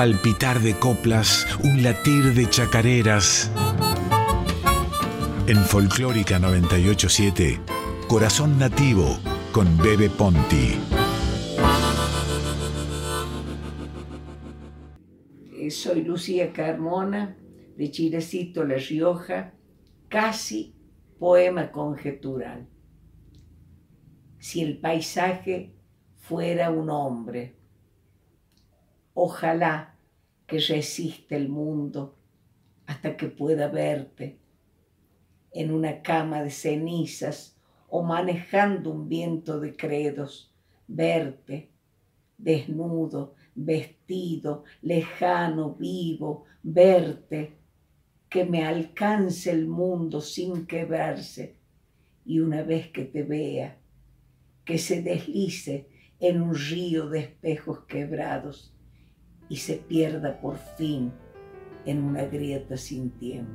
palpitar de coplas, un latir de chacareras. En Folclórica 987, Corazón Nativo con Bebe Ponti. Eh, soy Lucía Carmona, de Chilecito, La Rioja, casi poema conjetural. Si el paisaje fuera un hombre, ojalá que resista el mundo hasta que pueda verte en una cama de cenizas o manejando un viento de credos, verte desnudo, vestido, lejano, vivo, verte, que me alcance el mundo sin quebrarse y una vez que te vea, que se deslice en un río de espejos quebrados y se pierda por fin en una grieta sin tiempo.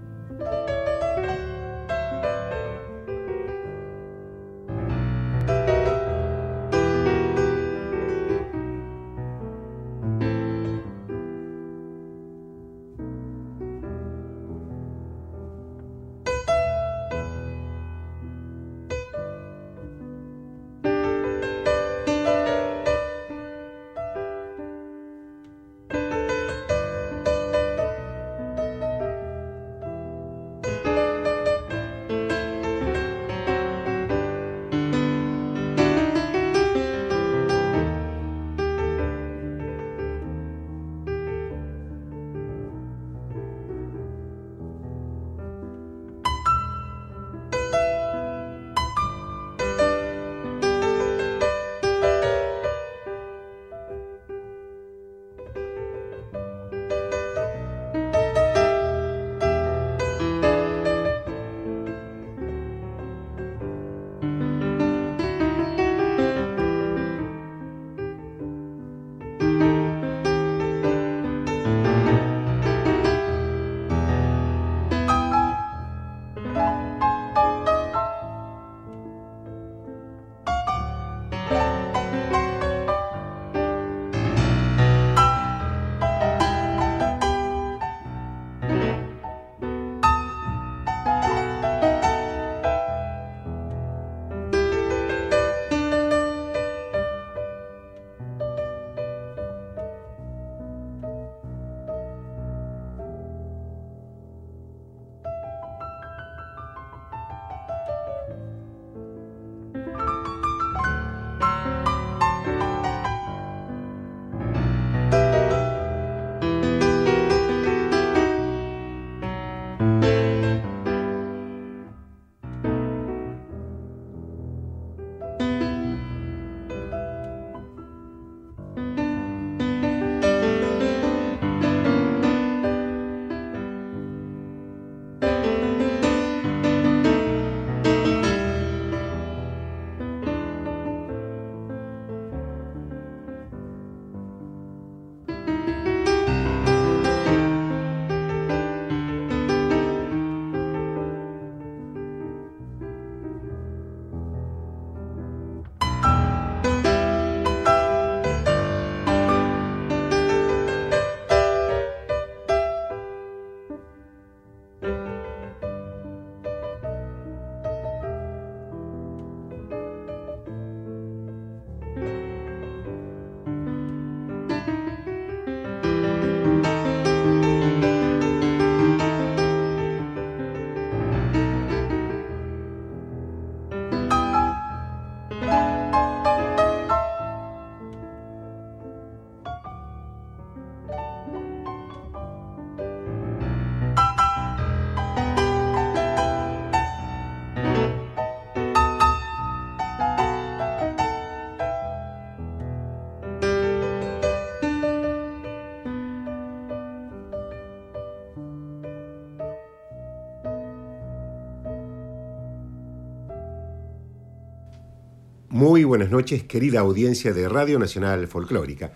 Muy buenas noches, querida audiencia de Radio Nacional Folclórica.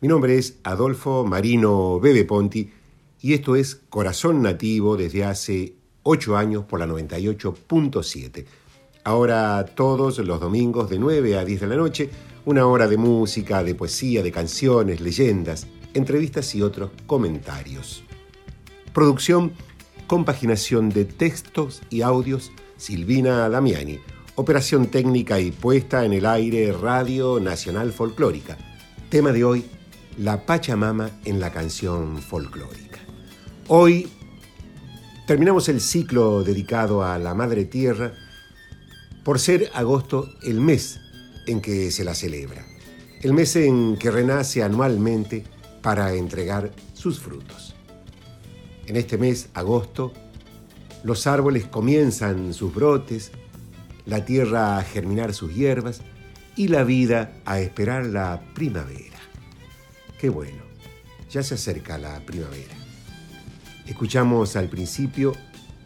Mi nombre es Adolfo Marino Bebe Ponti y esto es Corazón Nativo desde hace ocho años por la 98.7. Ahora todos los domingos de 9 a 10 de la noche, una hora de música, de poesía, de canciones, leyendas, entrevistas y otros comentarios. Producción, compaginación de textos y audios, Silvina Damiani. Operación técnica y puesta en el aire Radio Nacional Folclórica. Tema de hoy, la Pachamama en la canción folclórica. Hoy terminamos el ciclo dedicado a la Madre Tierra por ser agosto el mes en que se la celebra, el mes en que renace anualmente para entregar sus frutos. En este mes, agosto, los árboles comienzan sus brotes, la tierra a germinar sus hierbas y la vida a esperar la primavera. Qué bueno, ya se acerca la primavera. Escuchamos al principio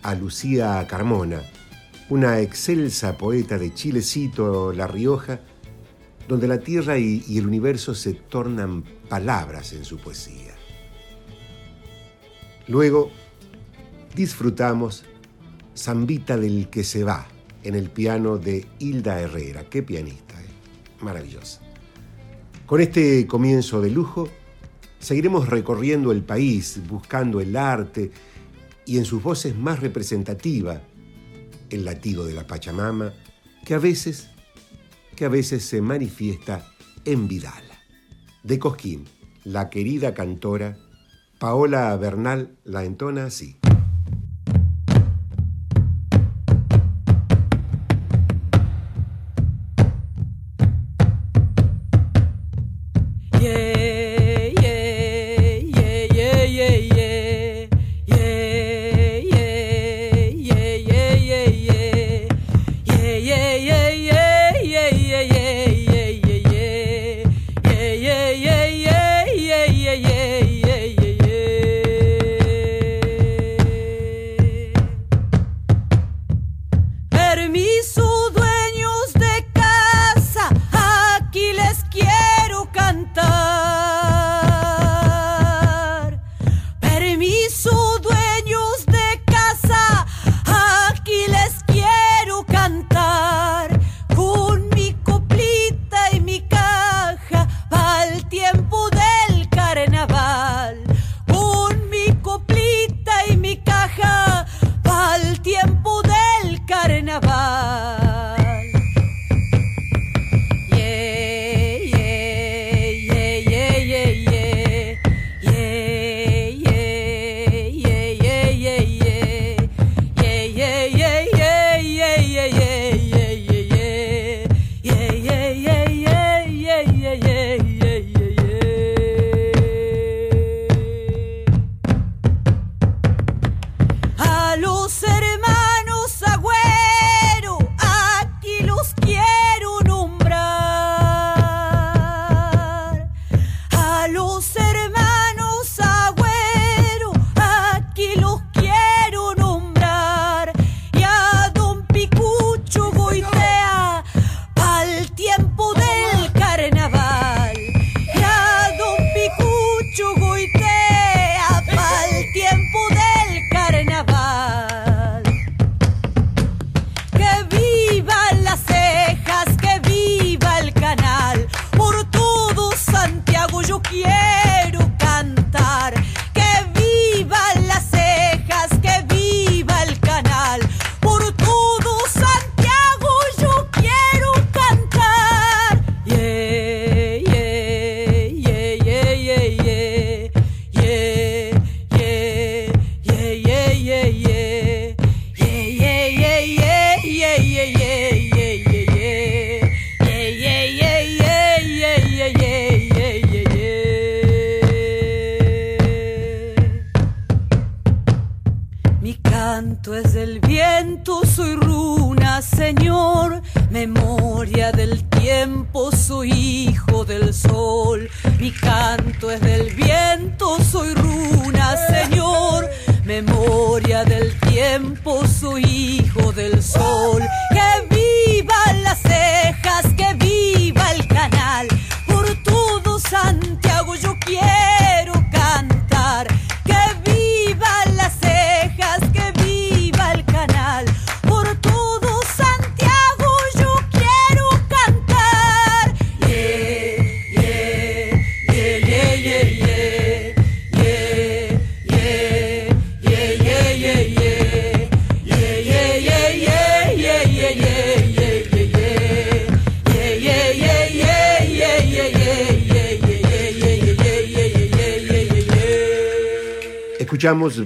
a Lucía Carmona, una excelsa poeta de Chilecito, La Rioja, donde la tierra y, y el universo se tornan palabras en su poesía. Luego disfrutamos Zambita del que se va en el piano de Hilda Herrera. Qué pianista, eh. maravillosa. Con este comienzo de lujo, seguiremos recorriendo el país buscando el arte y en sus voces más representativa el latido de la Pachamama, que a veces, que a veces se manifiesta en Vidal. De Cosquín, la querida cantora Paola Bernal la entona así. permiso.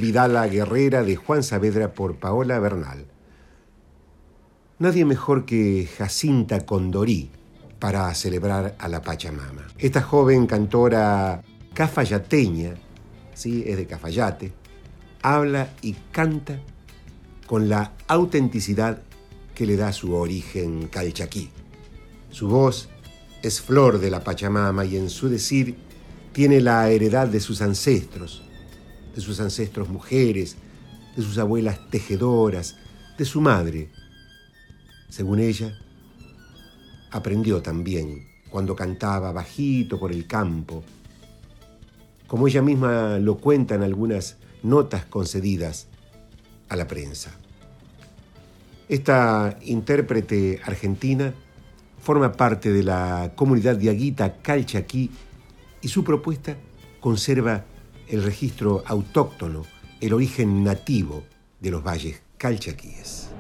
Vidala Guerrera de Juan Saavedra por Paola Bernal. Nadie mejor que Jacinta Condorí para celebrar a la Pachamama. Esta joven cantora cafayateña, ¿sí? es de Cafayate, habla y canta con la autenticidad que le da su origen calchaquí. Su voz es flor de la Pachamama y en su decir tiene la heredad de sus ancestros, de sus ancestros mujeres, de sus abuelas tejedoras, de su madre. Según ella, aprendió también cuando cantaba bajito por el campo, como ella misma lo cuenta en algunas notas concedidas a la prensa. Esta intérprete argentina forma parte de la comunidad diaguita Calchaquí y su propuesta conserva el registro autóctono, el origen nativo de los valles calchaquíes.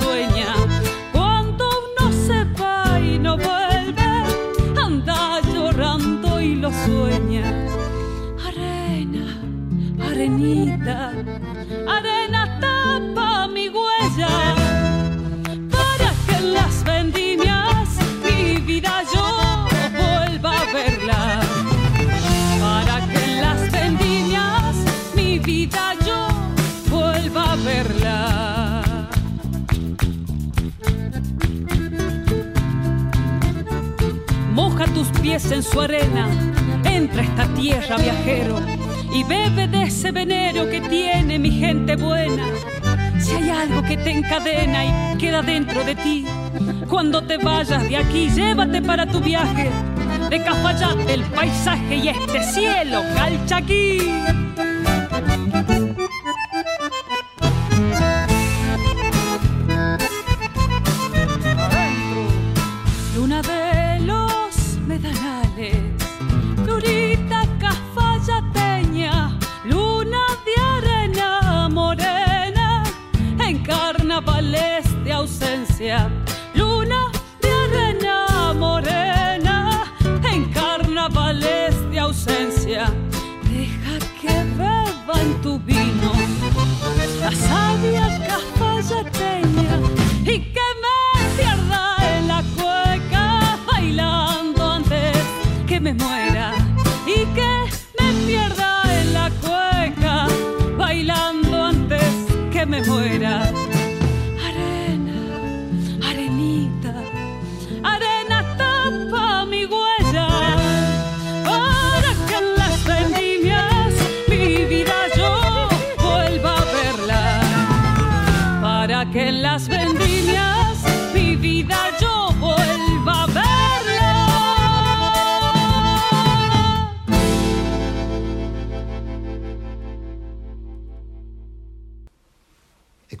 最。En su arena, entra esta tierra viajero y bebe de ese venero que tiene mi gente buena. Si hay algo que te encadena y queda dentro de ti, cuando te vayas de aquí, llévate para tu viaje de Cafayate el paisaje y este cielo calchaquí.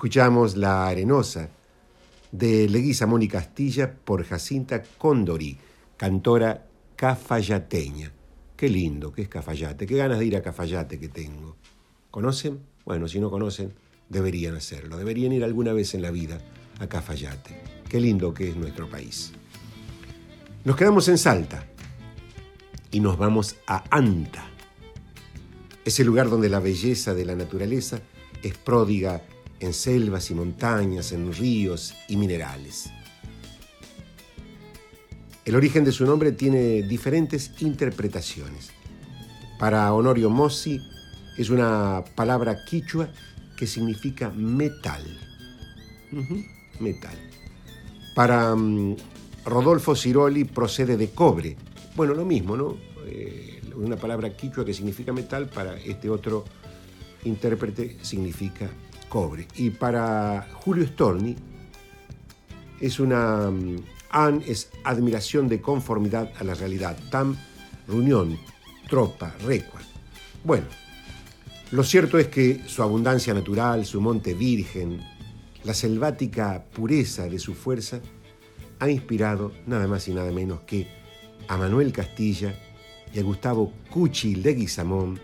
Escuchamos La Arenosa de Leguizamón Castilla por Jacinta Condori, cantora cafayateña. Qué lindo que es Cafayate, qué ganas de ir a Cafayate que tengo. ¿Conocen? Bueno, si no conocen, deberían hacerlo, deberían ir alguna vez en la vida a Cafayate. Qué lindo que es nuestro país. Nos quedamos en Salta y nos vamos a Anta, ese lugar donde la belleza de la naturaleza es pródiga en selvas y montañas, en ríos y minerales. El origen de su nombre tiene diferentes interpretaciones. Para Honorio Mossi es una palabra quichua que significa metal. metal. Para mm, Rodolfo Ciroli procede de cobre. Bueno, lo mismo, ¿no? Eh, una palabra quichua que significa metal, para este otro intérprete significa cobre. Y para Julio Storni es una... Mm, es admiración de conformidad a la realidad. Tam, reunión, tropa, recua. Bueno, lo cierto es que su abundancia natural, su monte virgen, la selvática pureza de su fuerza, ha inspirado nada más y nada menos que a Manuel Castilla y a Gustavo Cuchi Leguizamón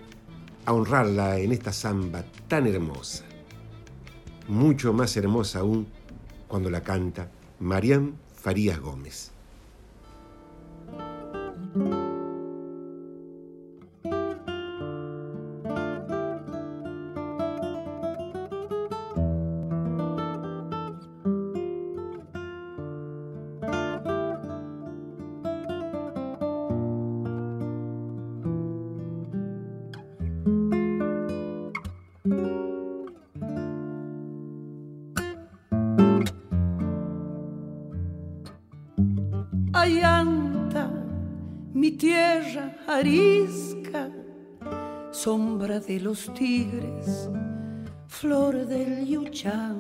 a honrarla en esta samba tan hermosa. Mucho más hermosa aún cuando la canta Marián Farías Gómez. Los tigres, flor del yuchán.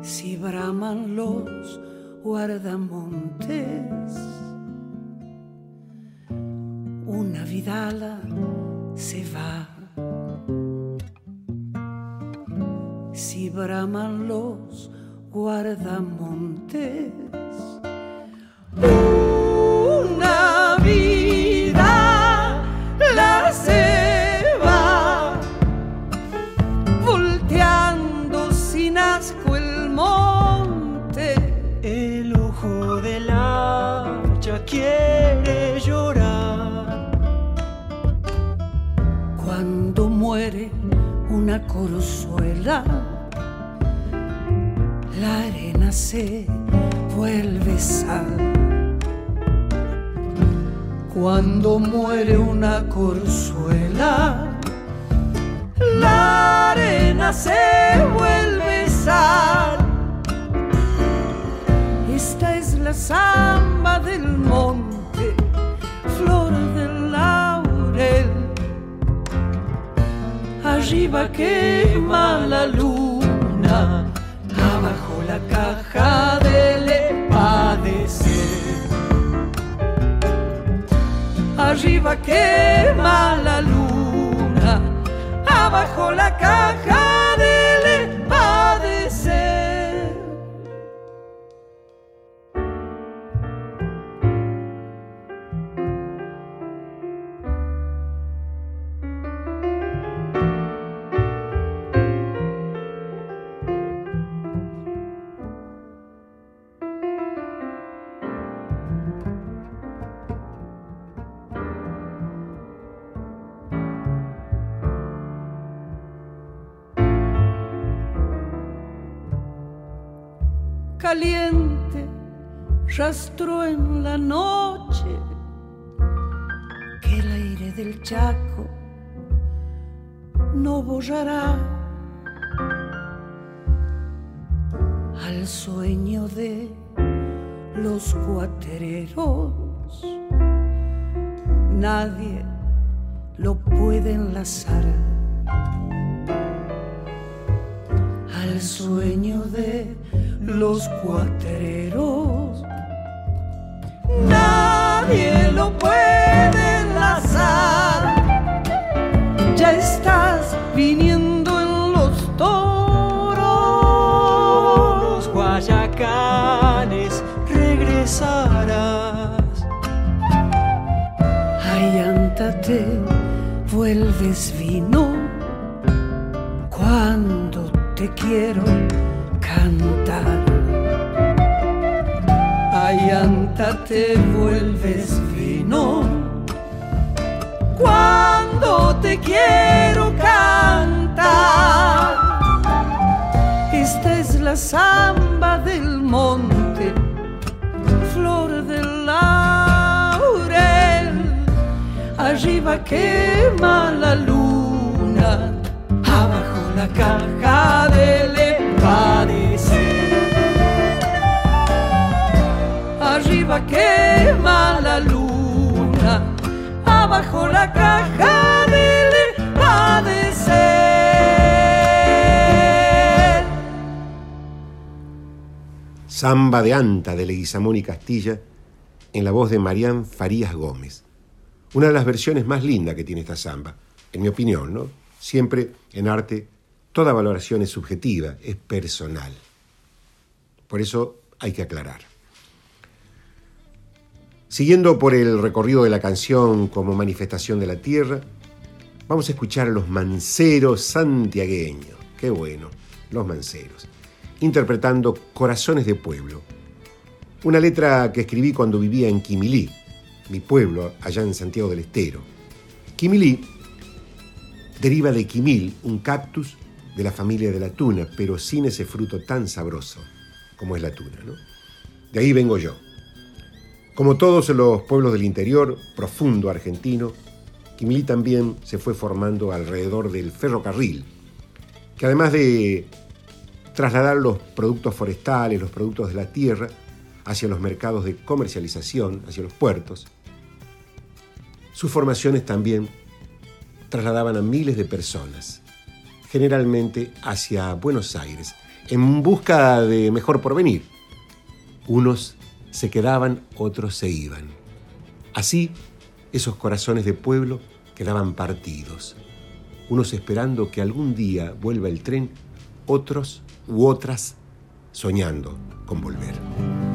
Si braman los guardamontes, una vidala se va. Si braman los guardamontes, corzuela, la arena se vuelve sal. Cuando muere una corzuela, la arena se vuelve sal. Esta es la samba del monte, arriba quema la luna, abajo la caja del padecer. Arriba quema la luna, abajo la caja caliente rastro en la noche que el aire del Chaco no borrará al sueño de los cuatereros. Nadie lo puede enlazar sueño de los cuatreros. Nadie lo puede enlazar. Ya estás viniendo en los toros. Guayacanes regresarás. Ayántate, vuelves vino quiero cantar. Allanta te vuelves vino cuando te quiero cantar. Esta es la samba del monte, flor del laurel. Arriba quema la luna, abajo la caja Quema la luna, abajo la caja del padecer. Samba de Anta de Leguizamón y Castilla en la voz de Marían Farías Gómez. Una de las versiones más lindas que tiene esta samba, en mi opinión, ¿no? Siempre en arte toda valoración es subjetiva, es personal. Por eso hay que aclarar. Siguiendo por el recorrido de la canción como manifestación de la tierra, vamos a escuchar a los manceros santiagueños. Qué bueno, los manceros. Interpretando Corazones de Pueblo, una letra que escribí cuando vivía en Quimilí, mi pueblo allá en Santiago del Estero. Quimilí deriva de quimil, un cactus de la familia de la tuna, pero sin ese fruto tan sabroso como es la tuna. ¿no? De ahí vengo yo. Como todos los pueblos del interior, profundo argentino, Quimilí también se fue formando alrededor del ferrocarril, que además de trasladar los productos forestales, los productos de la tierra, hacia los mercados de comercialización, hacia los puertos. Sus formaciones también trasladaban a miles de personas, generalmente hacia Buenos Aires, en busca de mejor porvenir. Unos se quedaban, otros se iban. Así, esos corazones de pueblo quedaban partidos, unos esperando que algún día vuelva el tren, otros u otras soñando con volver.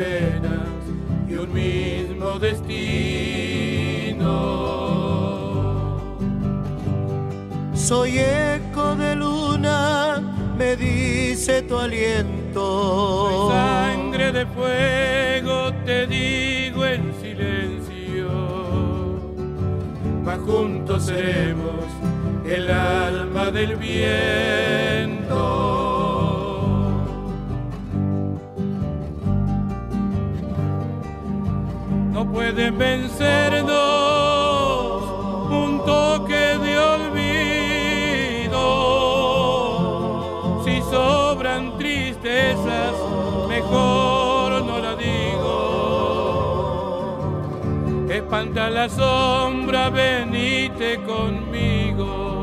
Penas y un mismo destino. Soy eco de luna, me dice tu aliento. Soy sangre de fuego, te digo en silencio. Mas juntos seremos el alma del viento. No pueden vencernos un toque de olvido. Si sobran tristezas, mejor no la digo. Espanta la sombra, venite conmigo.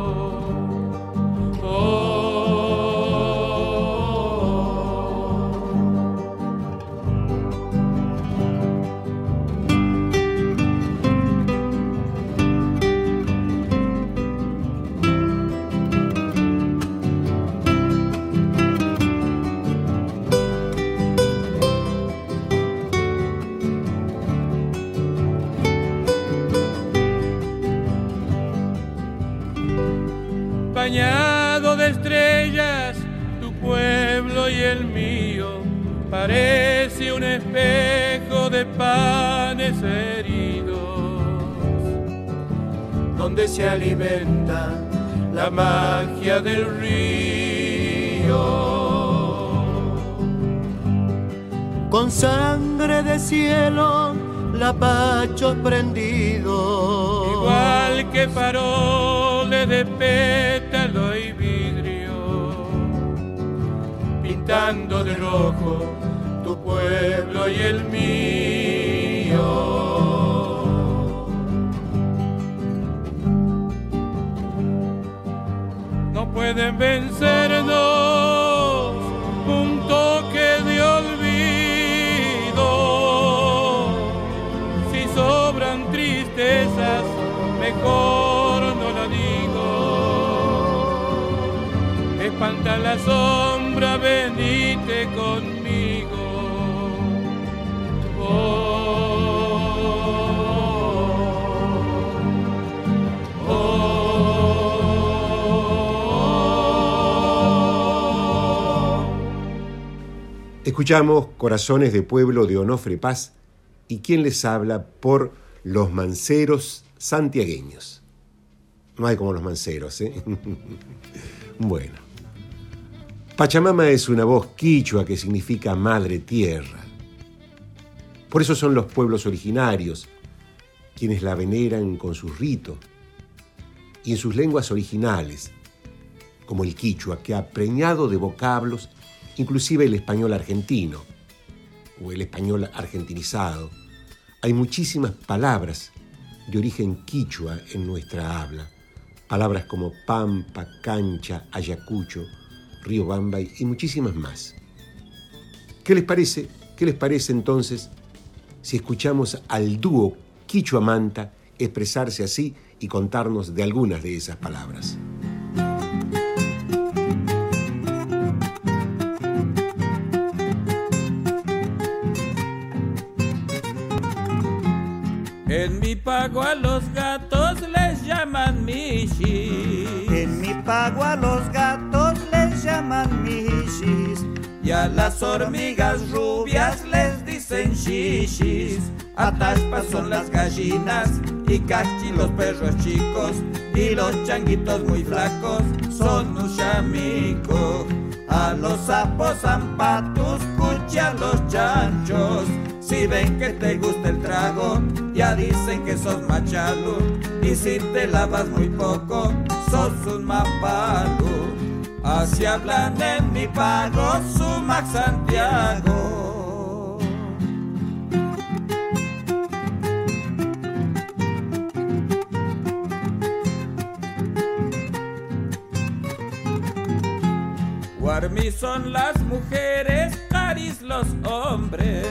Parece un espejo de panes heridos, donde se alimenta la magia del río. Con sangre de cielo, lapachos prendidos. igual que faroles de pétalo y vidrio, pintando de rojo y el mío. No pueden vencernos un toque de olvido. Si sobran tristezas, mejor no lo digo. Espanta la sombra, venite conmigo. Escuchamos Corazones de Pueblo de Onofre Paz y quien les habla por los manceros santiagueños. No hay como los manceros, ¿eh? bueno. Pachamama es una voz quichua que significa madre tierra. Por eso son los pueblos originarios quienes la veneran con sus ritos y en sus lenguas originales, como el quichua, que ha preñado de vocablos inclusive el español argentino o el español argentinizado. Hay muchísimas palabras de origen quichua en nuestra habla. Palabras como pampa, cancha, ayacucho, río Bambay y muchísimas más. ¿Qué les parece? ¿Qué les parece entonces si escuchamos al dúo Quichua Manta expresarse así y contarnos de algunas de esas palabras? En mi pago a los gatos les llaman michis. En mi pago a los gatos les llaman michis. Y a las hormigas rubias les dicen shishis. Ataspas son las gallinas y cachi los perros chicos. Y los changuitos muy flacos son un chamico. A los sapos zampatos, cucha los chanchos. Si ven que te gusta el trago, ya dicen que sos machalo. Y si te lavas muy poco, sos un mapalo. Así hablan en mi pago, Sumac Santiago. Guarmi son las mujeres, caris los hombres.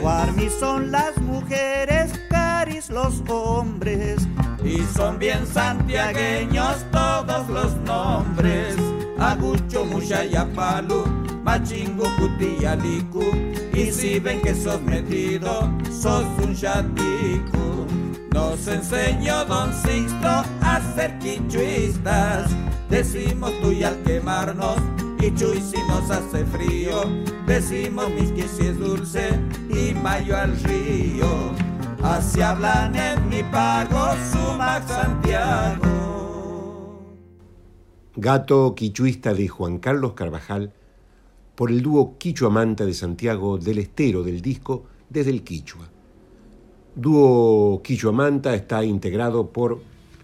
Guarmi son las mujeres, caris los hombres. Y son bien santiagueños todos los nombres. Agucho, Muchayapalu, Machingo, Cutiyalicu. Y si ven que sos metido, sos un chatico. Nos enseñó Don Sixto a ser quichuistas. Decimos tú y al quemarnos, si nos hace frío. Decimos misqui si es dulce, y mayo al río. Así hablan en mi pago, Sumac Santiago. Gato quichuista de Juan Carlos Carvajal por el dúo Quichua Manta de Santiago del Estero del disco Desde el Quichua. Dúo Quichua Manta está integrado por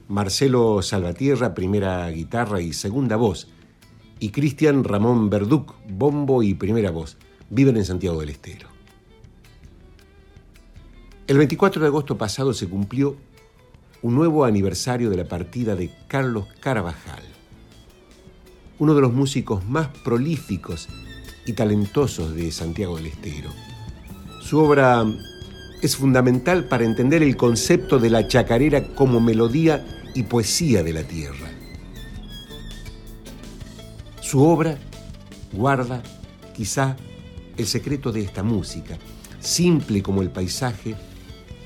Marcelo Salvatierra, primera guitarra y segunda voz, y Cristian Ramón Verduc, bombo y primera voz. Viven en Santiago del Estero. El 24 de agosto pasado se cumplió un nuevo aniversario de la partida de Carlos Carvajal, uno de los músicos más prolíficos y talentosos de Santiago del Estero. Su obra es fundamental para entender el concepto de la chacarera como melodía y poesía de la tierra. Su obra guarda quizá el secreto de esta música, simple como el paisaje,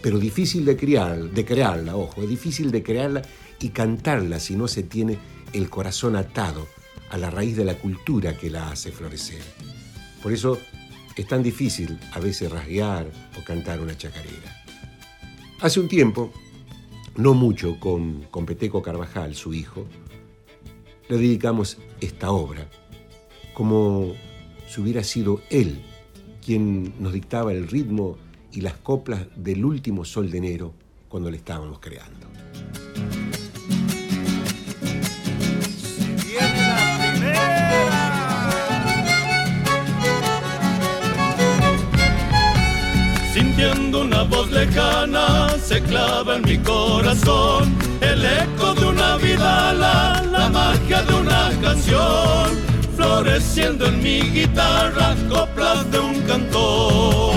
pero difícil de, crear, de crearla, ojo, es difícil de crearla y cantarla si no se tiene el corazón atado a la raíz de la cultura que la hace florecer. Por eso es tan difícil a veces rasguear o cantar una chacarera. Hace un tiempo, no mucho, con, con Peteco Carvajal, su hijo, le dedicamos esta obra, como si hubiera sido él quien nos dictaba el ritmo y las coplas del último sol de enero cuando le estábamos creando. Una voz lejana se clava en mi corazón el eco de una vidala, la magia de una canción, floreciendo en mi guitarra coplas de un cantor.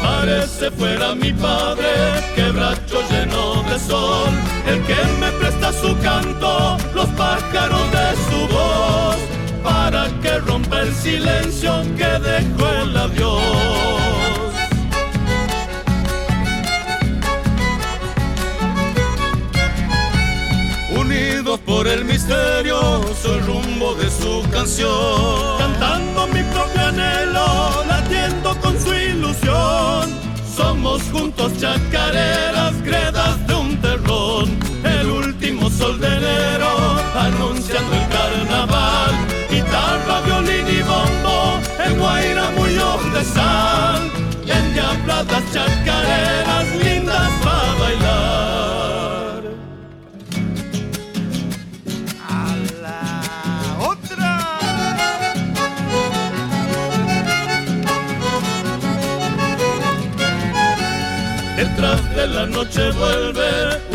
Parece fuera mi padre, quebracho lleno de sol, el que me presta su canto, los pájaros de su voz, para que rompa el silencio que dejó el adiós. Unidos por el el misterioso rumbo de su canción, cantando mi propio anhelo, latiendo con su ilusión. Somos juntos chacareras, gredas de un terrón, el último sol de enero, anunciando el en Guaira muy de sal, en diabladas chacareras lindas para bailar. Detrás de la noche vuelve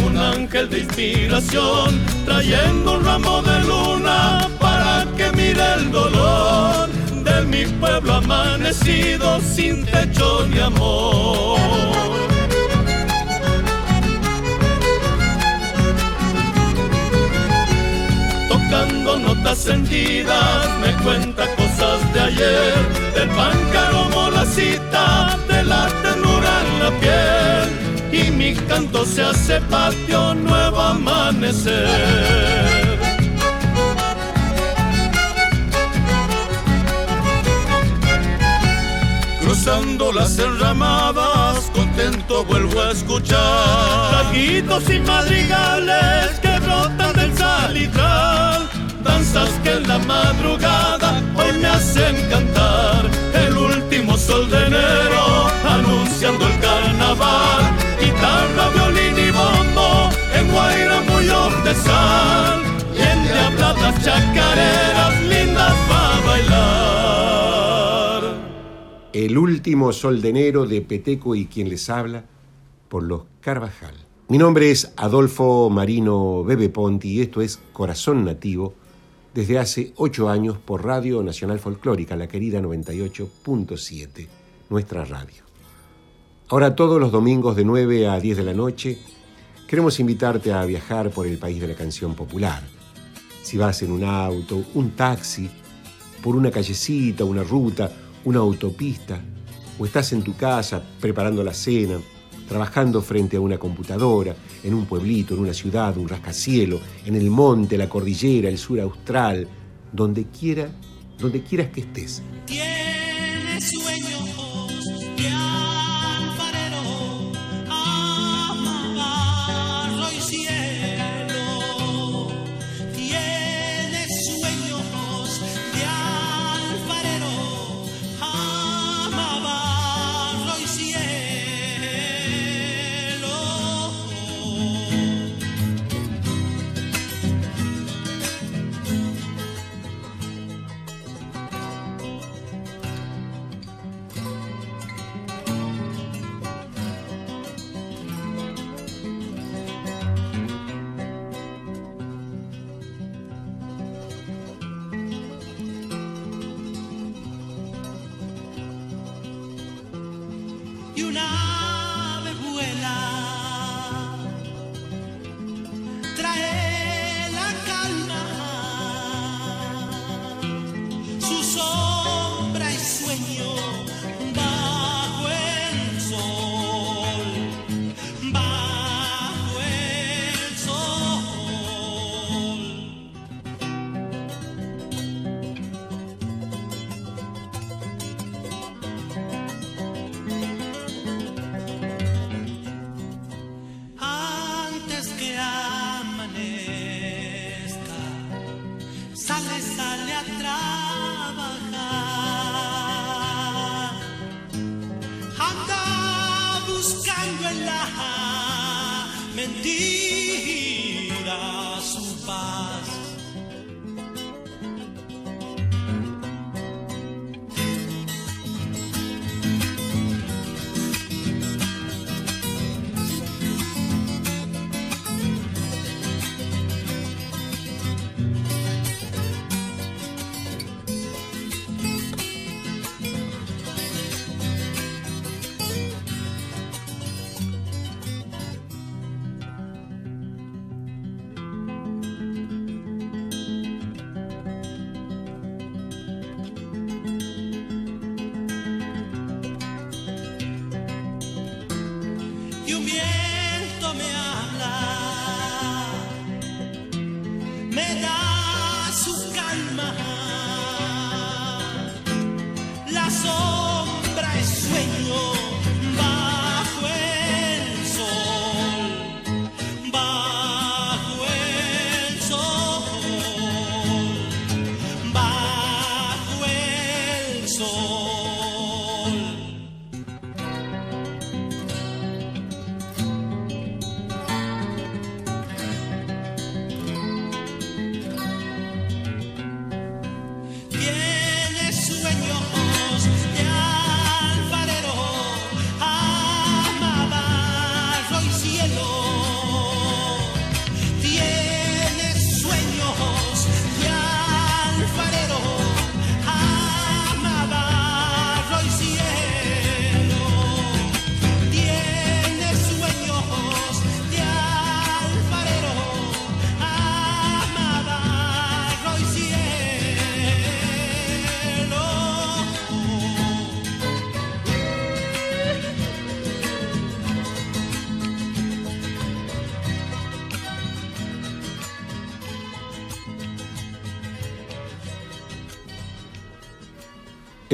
un ángel de inspiración, trayendo un ramo de luna para que mire el dolor de mi pueblo amanecido sin techo ni amor. Tocando notas sentidas, me cuenta cosas de ayer, del páncaro la cita, de la ternura en la piel y mi canto se hace patio nuevo amanecer. Cruzando las enramadas, contento vuelvo a escuchar. Taquitos y madrigales que brotan del salitral Danzas que en la madrugada hoy me hacen cantar. El último sol de enero anunciando el carnaval guitarra, violín y bombo, en Guaira muy de sal, y en diabladas chacareras El último sol de enero de Peteco y quien les habla, por los Carvajal. Mi nombre es Adolfo Marino Bebe Ponti y esto es Corazón Nativo, desde hace ocho años por Radio Nacional Folclórica, la querida 98.7, nuestra radio. Ahora todos los domingos de 9 a 10 de la noche queremos invitarte a viajar por el país de la canción popular. Si vas en un auto, un taxi, por una callecita, una ruta, una autopista, o estás en tu casa preparando la cena, trabajando frente a una computadora, en un pueblito, en una ciudad, un rascacielo, en el monte, la cordillera, el sur austral, donde quiera, donde quieras que estés. Me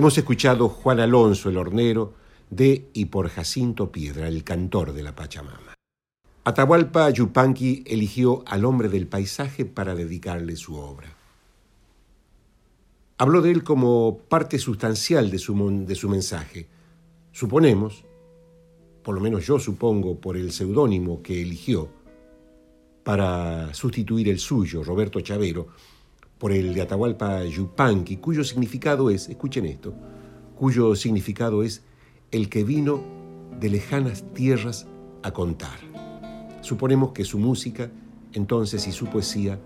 Hemos escuchado Juan Alonso, el hornero, de y por Jacinto Piedra, el cantor de la Pachamama. Atahualpa Yupanqui eligió al hombre del paisaje para dedicarle su obra. Habló de él como parte sustancial de su, de su mensaje. Suponemos, por lo menos yo supongo por el seudónimo que eligió para sustituir el suyo, Roberto Chavero, por el de Yupanqui, cuyo significado es, escuchen esto, cuyo significado es el que vino de lejanas tierras a contar. Suponemos que su música, entonces, y su poesía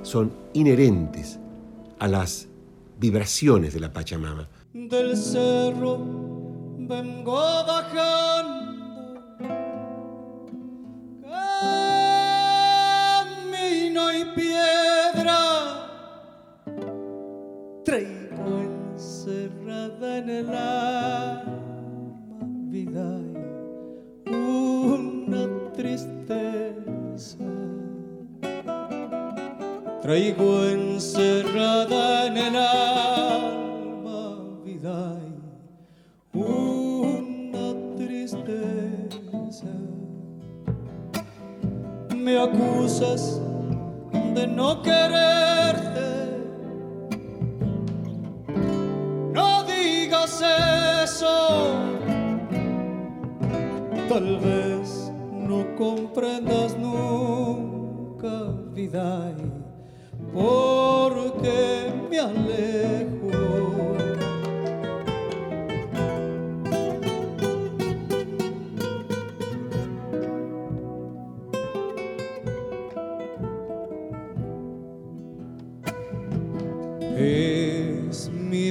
son inherentes a las vibraciones de la Pachamama. Del cerro vengo bajando, camino y piedra, en el alma vida y una tristeza. Traigo encerrada en el alma vida y una tristeza. Me acusas de no quererte. Eso. Tal vez no comprendas nunca vida porque me alejo.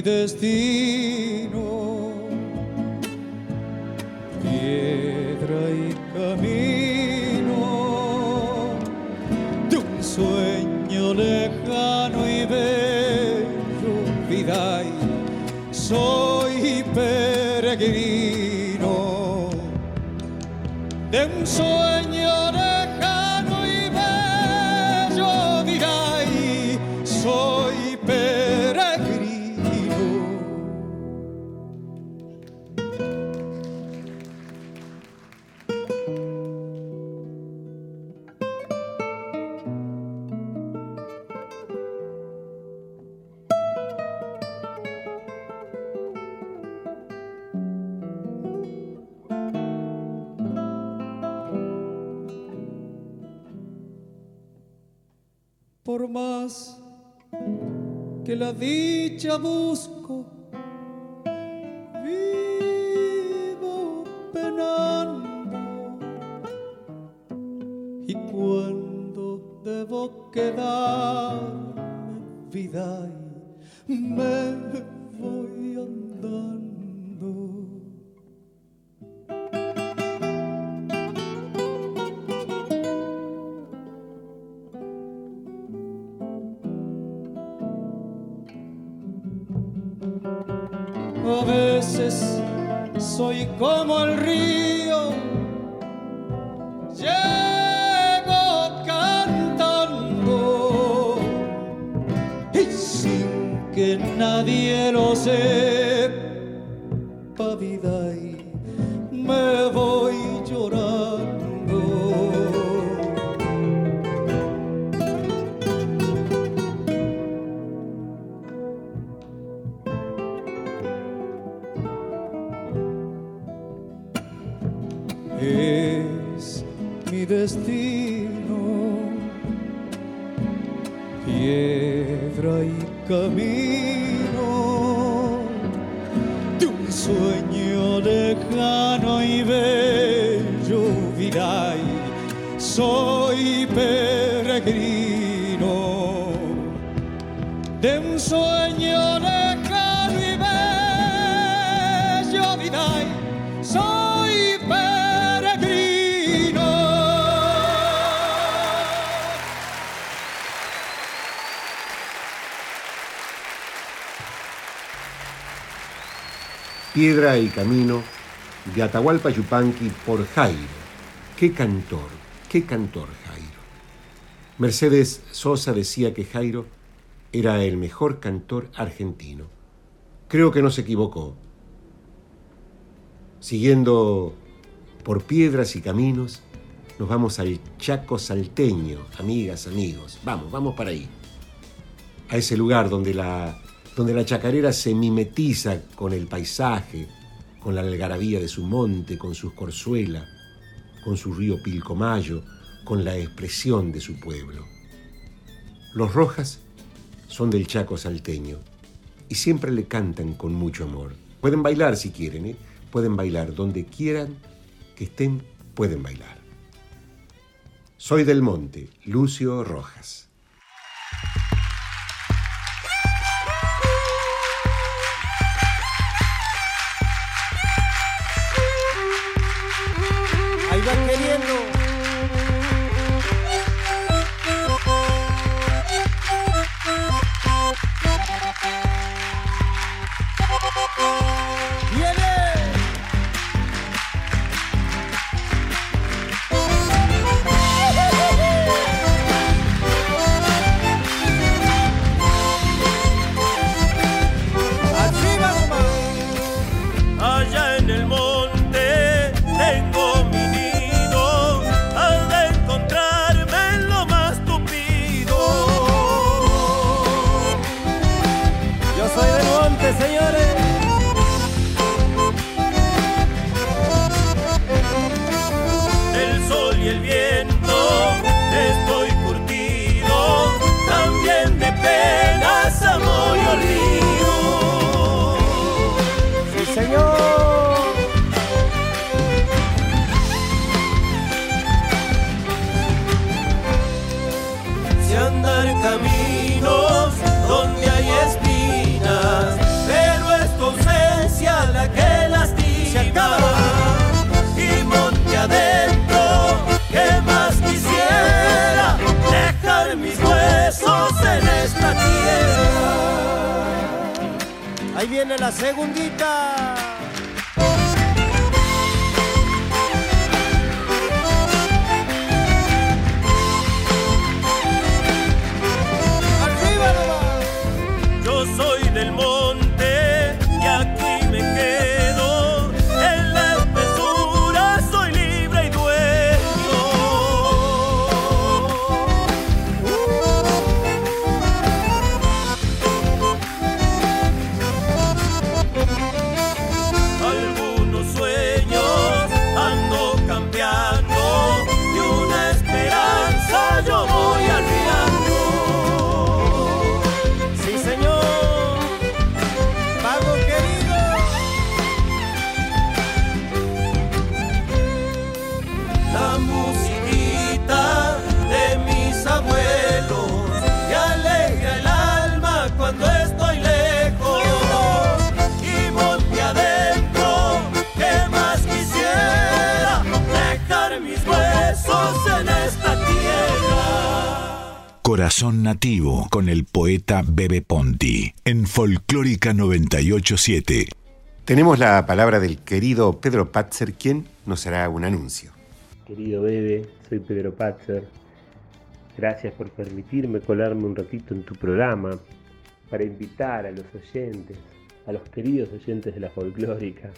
Destino, Por más que la dicha busco, lejano y bello, vida y soy peregrino. De un sueño lejano y bello, vida y soy peregrino. Piedra y Camino de Atahualpa Yupanqui por Jairo. Qué cantor, qué cantor Jairo. Mercedes Sosa decía que Jairo era el mejor cantor argentino. Creo que no se equivocó. Siguiendo por piedras y caminos, nos vamos al Chaco salteño, amigas, amigos. Vamos, vamos para ahí. A ese lugar donde la, donde la chacarera se mimetiza con el paisaje, con la algarabía de su monte, con sus corzuelas, con su río Pilcomayo, con la expresión de su pueblo. Los Rojas son del Chaco salteño y siempre le cantan con mucho amor. Pueden bailar si quieren, ¿eh? pueden bailar donde quieran que estén, pueden bailar. Soy del Monte, Lucio Rojas. Corazón Nativo con el poeta Bebe Ponti en Folclórica 987. Tenemos la palabra del querido Pedro Patzer, quien nos hará un anuncio. Querido Bebe, soy Pedro Patzer. Gracias por permitirme colarme un ratito en tu programa para invitar a los oyentes, a los queridos oyentes de la folclórica,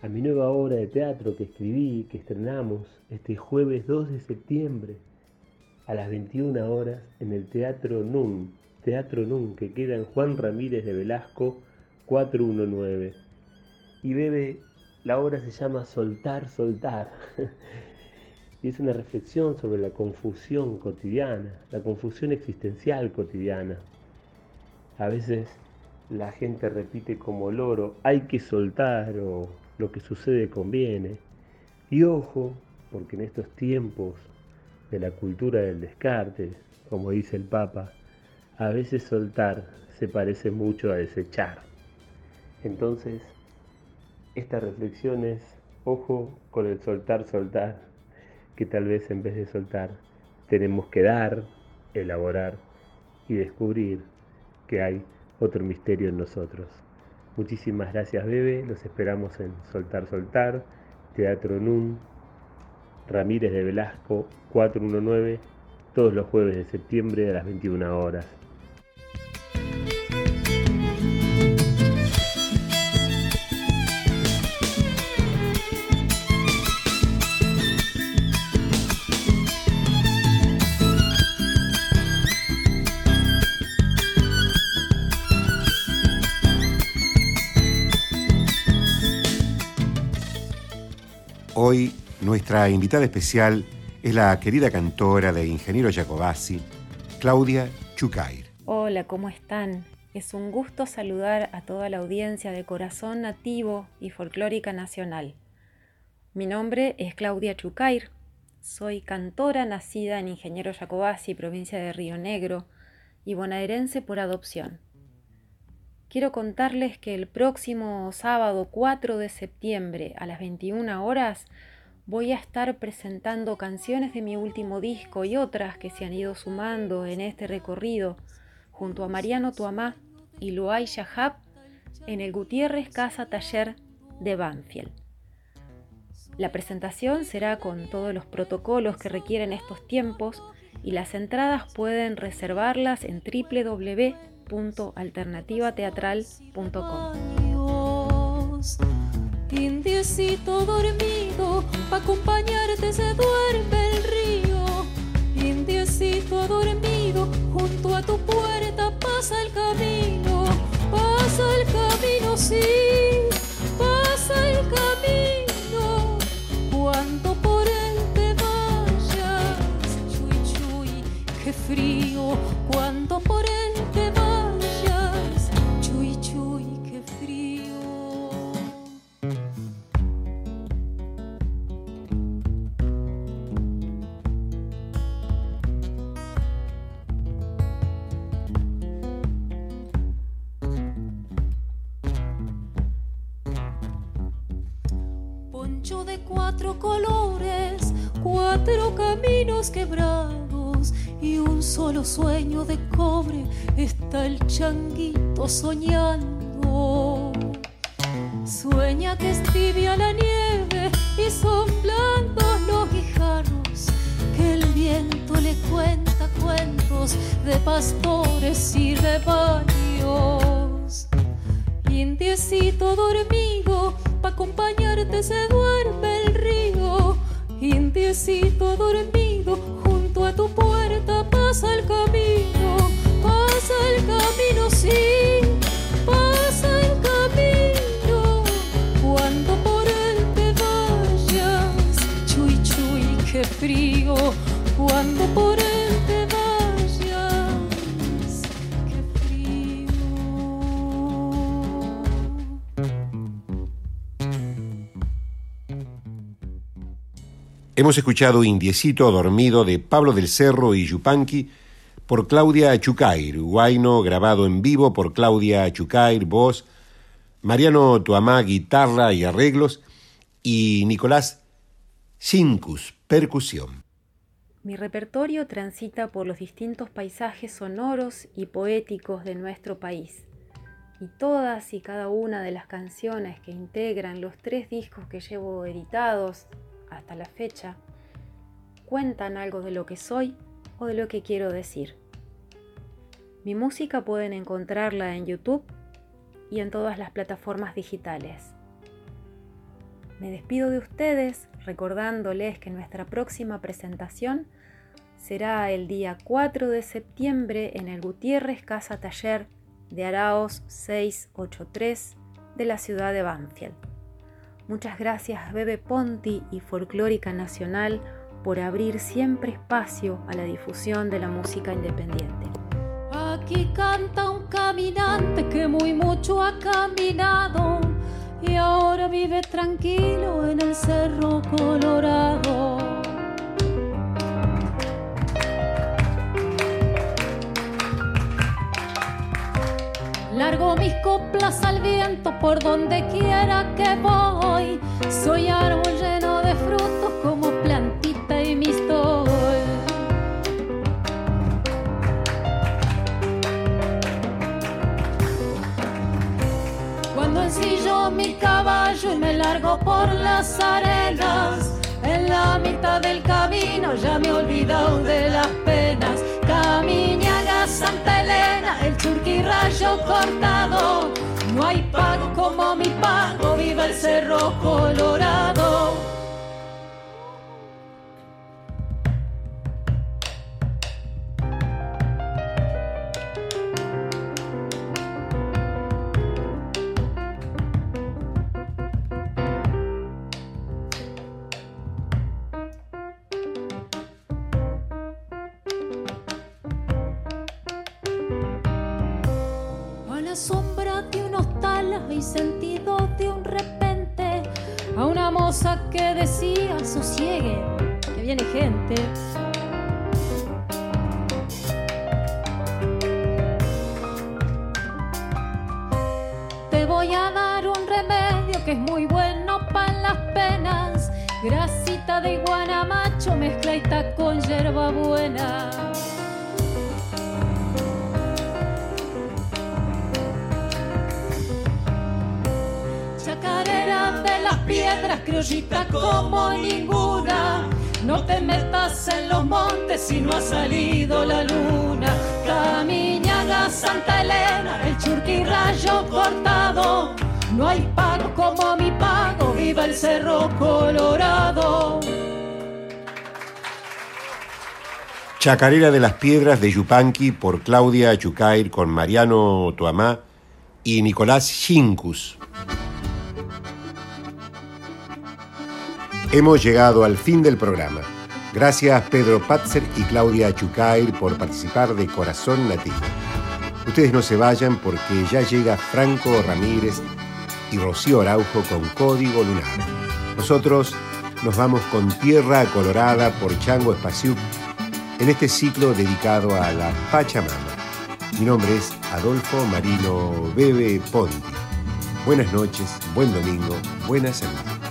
a mi nueva obra de teatro que escribí, que estrenamos este jueves 2 de septiembre a las 21 horas en el Teatro NUN, Teatro NUN, que queda en Juan Ramírez de Velasco 419. Y Bebe, la obra se llama Soltar, Soltar. y es una reflexión sobre la confusión cotidiana, la confusión existencial cotidiana. A veces la gente repite como loro, hay que soltar o lo que sucede conviene. Y ojo, porque en estos tiempos de la cultura del descarte, como dice el Papa, a veces soltar se parece mucho a desechar. Entonces, esta reflexión es, ojo con el soltar, soltar, que tal vez en vez de soltar tenemos que dar, elaborar y descubrir que hay otro misterio en nosotros. Muchísimas gracias Bebe, los esperamos en Soltar Soltar, Teatro NUN, Ramírez de Velasco 419, todos los jueves de septiembre a las 21 horas. Hoy nuestra invitada especial es la querida cantora de Ingeniero Jacobasi, Claudia Chucair. Hola, ¿cómo están? Es un gusto saludar a toda la audiencia de Corazón Nativo y Folclórica Nacional. Mi nombre es Claudia Chucair, soy cantora nacida en Ingeniero Jacobasi, provincia de Río Negro, y bonaerense por adopción. Quiero contarles que el próximo sábado 4 de septiembre a las 21 horas voy a estar presentando canciones de mi último disco y otras que se han ido sumando en este recorrido junto a Mariano Tuamá y Luay Shahab en el Gutiérrez Casa Taller de Banfield. La presentación será con todos los protocolos que requieren estos tiempos y las entradas pueden reservarlas en www www.alternativateatral.com. Indiecito dormido, pa' acompañarte se duerme el río. Indiecito dormido, junto a tu puerta pasa el camino, pasa el camino, sí, changuito soñando. Sueña que es la nieve y son blandos los guijarros, que el viento le cuenta cuentos de pastores y rebaños. Indiecito dormido, pa' acompañarte se duerme el río. Indiecito dormido, Hemos escuchado Indiecito Dormido de Pablo del Cerro y Yupanqui por Claudia Chucair, guayno grabado en vivo por Claudia Chucair, voz, Mariano Tuamá, guitarra y arreglos, y Nicolás Cincus, percusión. Mi repertorio transita por los distintos paisajes sonoros y poéticos de nuestro país, y todas y cada una de las canciones que integran los tres discos que llevo editados hasta la fecha cuentan algo de lo que soy o de lo que quiero decir. Mi música pueden encontrarla en YouTube y en todas las plataformas digitales. Me despido de ustedes recordándoles que nuestra próxima presentación será el día 4 de septiembre en el Gutiérrez Casa Taller de Araos 683 de la ciudad de Banfield. Muchas gracias Bebe Ponti y Folclórica Nacional por abrir siempre espacio a la difusión de la música independiente. Aquí canta un caminante que muy mucho ha caminado y ahora vive tranquilo en el Cerro Colorado. Largo mis coplas al viento por donde quiera que voy. Soy árbol lleno de frutos como plantita y mi estoy. Cuando ensillo mi caballo y me largo por las arenas, en la mitad del camino ya me he olvidado de las penas. Camiñaga, Santa Elena, el churquirrayo cortado. No hay pago como mi pago, viva el cerro colorado. Que decía sosiegue, que viene gente. Criollita como ninguna. No te metas en los montes si no ha salido la luna. Camiñaga, Santa Elena, el churqui rayo cortado. No hay pago como mi pago, viva el cerro colorado. Chacarera de las Piedras de Yupanqui por Claudia Chucair con Mariano Tuamá y Nicolás Chincus. Hemos llegado al fin del programa. Gracias Pedro Patzer y Claudia Chucair por participar de Corazón Nativo. Ustedes no se vayan porque ya llega Franco Ramírez y Rocío Araujo con Código Lunar. Nosotros nos vamos con Tierra Colorada por Chango Espaciuc en este ciclo dedicado a la Pachamama. Mi nombre es Adolfo Marino Bebe Ponti. Buenas noches, buen domingo, buena semana.